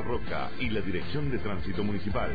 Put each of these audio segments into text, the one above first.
Roca y la Dirección de Tránsito Municipal.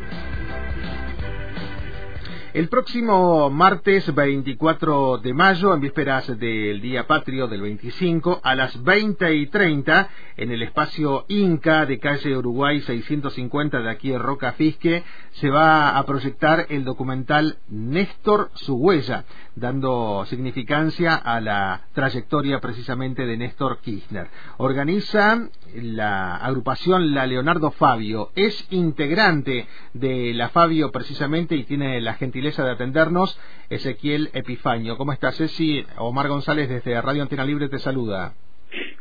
El próximo martes 24 de mayo, en vísperas del Día Patrio del 25, a las 20 y 30, en el espacio Inca de calle Uruguay 650 de aquí en Roca Fisque, se va a proyectar el documental Néstor su huella, dando significancia a la trayectoria precisamente de Néstor Kirchner. Organiza la agrupación La Leonardo Fabio, es integrante de la Fabio precisamente y tiene la gentileza de atendernos Ezequiel Epifanio. ¿Cómo estás, Ceci? Omar González desde Radio Antena Libre te saluda.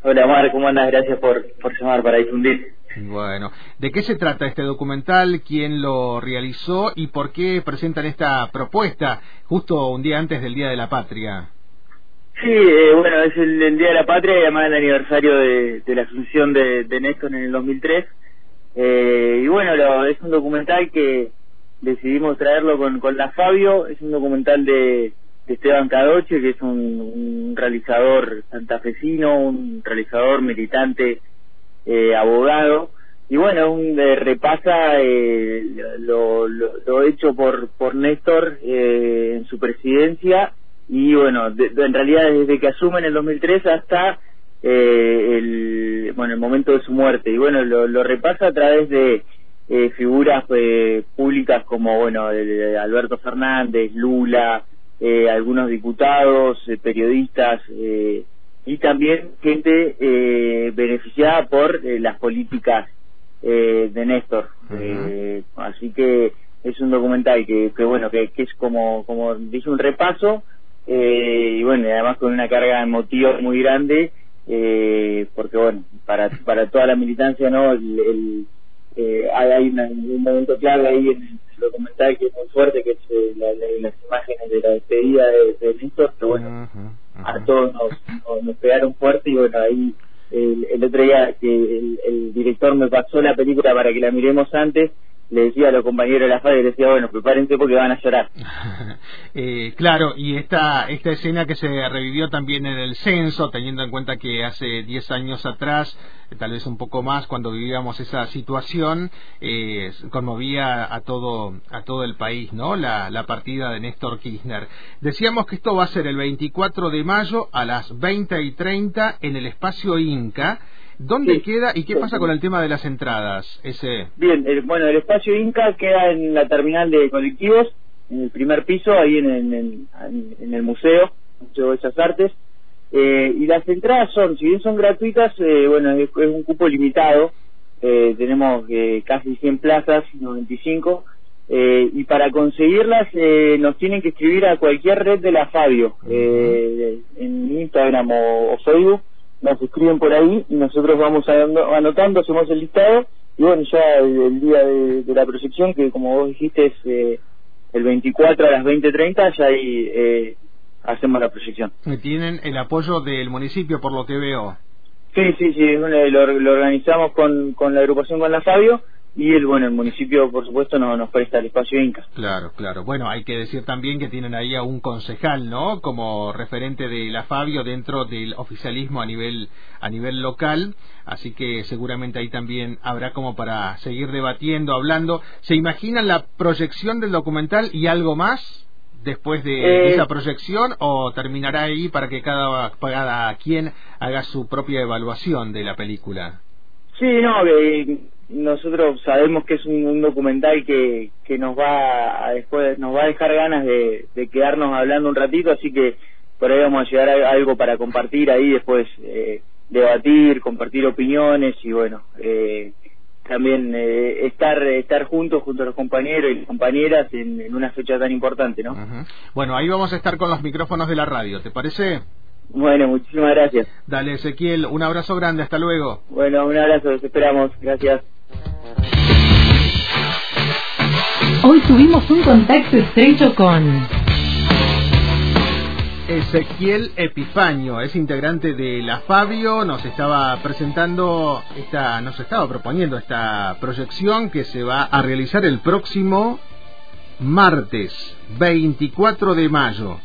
Hola, Omar, ¿cómo andas? Gracias por, por llamar para difundir. Bueno, ¿de qué se trata este documental? ¿Quién lo realizó y por qué presentan esta propuesta justo un día antes del Día de la Patria? Sí, eh, bueno, es el, Día de la Patria y además el aniversario de, la asunción de, de, Néstor en el 2003. Eh, y bueno, lo, es un documental que, decidimos traerlo con, con la Fabio, es un documental de, Esteban Cadoche, que es un, realizador santafesino, un realizador militante, eh, abogado, y bueno, un, eh, repasa eh, lo, lo, hecho por, por Néstor eh, en su presidencia, y bueno, en realidad desde que asume en el 2003 hasta el, bueno, el momento de su muerte, y bueno, lo, lo repasa a través de eh, figuras eh, públicas como bueno Alberto Fernández, Lula, eh, algunos diputados, periodistas y también gente beneficiada por las políticas de Néstor. así que es un documental que, que bueno que, que, es como como dice un repaso y bueno además con una carga emotiva muy grande porque bueno para para toda la militancia no el eh, hay, un momento clave ahí en el documental que es muy fuerte, que es eh, las imágenes de la despedida de, de Néstor, que bueno, a todos nos, nos, pegaron fuerte y bueno, ahí el, el otro día que el, el, director me pasó la película para que la miremos antes le decía a los compañeros de la FAD, le decía, bueno, prepárense porque van a llorar. eh, claro, y esta, esta escena que se revivió también en el censo, teniendo en cuenta que hace 10 años atrás, eh, tal vez un poco más, cuando vivíamos esa situación, eh, conmovía a todo, a todo el país, ¿no? La, la partida de Néstor Kirchner. Decíamos que esto va a ser el 24 de mayo a las 20 y 30 en el espacio Inca. ¿Dónde queda y qué pasa con el tema de las entradas? Ese... Bien, bueno, el espacio Inca queda en la terminal de colectivos, en el primer piso, ahí en, en, en, el museo, Museo de Bellas Artes. Eh, y las entradas son, si bien son gratuitas, eh, bueno, es, un cupo limitado. Eh, tenemos casi 100 plazas, 95. y para conseguirlas nos tienen que escribir a cualquier red de la Fabio, en Instagram o Facebook nos escriben por ahí y nosotros vamos anotando, hacemos el listado y bueno, ya el, día de, la proyección, que como vos dijiste es eh, el 24 a las 20.30, ya ahí eh, hacemos la proyección. ¿Tienen el apoyo del municipio por lo que veo? Sí, sí, sí, lo, organizamos con, con la agrupación con la Fabio y el bueno el municipio por supuesto no nos presta el espacio Inca. Claro claro. Bueno hay que decir también que tienen ahí a un concejal no como referente de la Fabio dentro del oficialismo a nivel a nivel local. Así que seguramente ahí también habrá como para seguir debatiendo hablando. Se imaginan la proyección del documental y algo más después de, eh, esa proyección o terminará ahí para que cada, cada quien haga su propia evaluación de la película sí no nosotros sabemos que es un, documental que, que nos va a, después nos va a dejar ganas de, quedarnos hablando un ratito así que por ahí vamos a llegar a algo para compartir ahí después eh, debatir compartir opiniones y bueno eh, también eh, estar estar juntos junto a los compañeros y compañeras en, una fecha tan importante no bueno ahí vamos a estar con los micrófonos de la radio te parece bueno, muchísimas gracias. Dale, Ezequiel, un abrazo grande, hasta luego. Bueno, un abrazo, los esperamos, gracias. Hoy tuvimos un contacto estrecho con Ezequiel Epifanio, es integrante de la Fabio, nos estaba presentando esta, nos estaba proponiendo esta proyección que se va a realizar el próximo martes 24 de mayo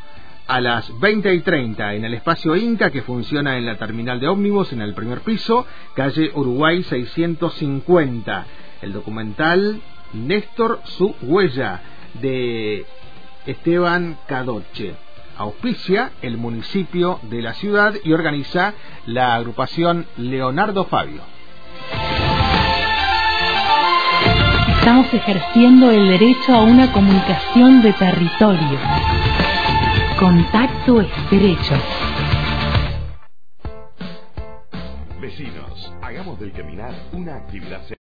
a las 20 y 30 en el espacio Inca que funciona en la terminal de ómnibus en el primer piso, calle Uruguay 650. El documental Néstor Su Huella de Esteban Cadoche. Auspicia el municipio de la ciudad y organiza la agrupación Leonardo Fabio. Estamos ejerciendo el derecho a una comunicación de territorio. Contacto estrecho. Vecinos, hagamos del caminar una actividad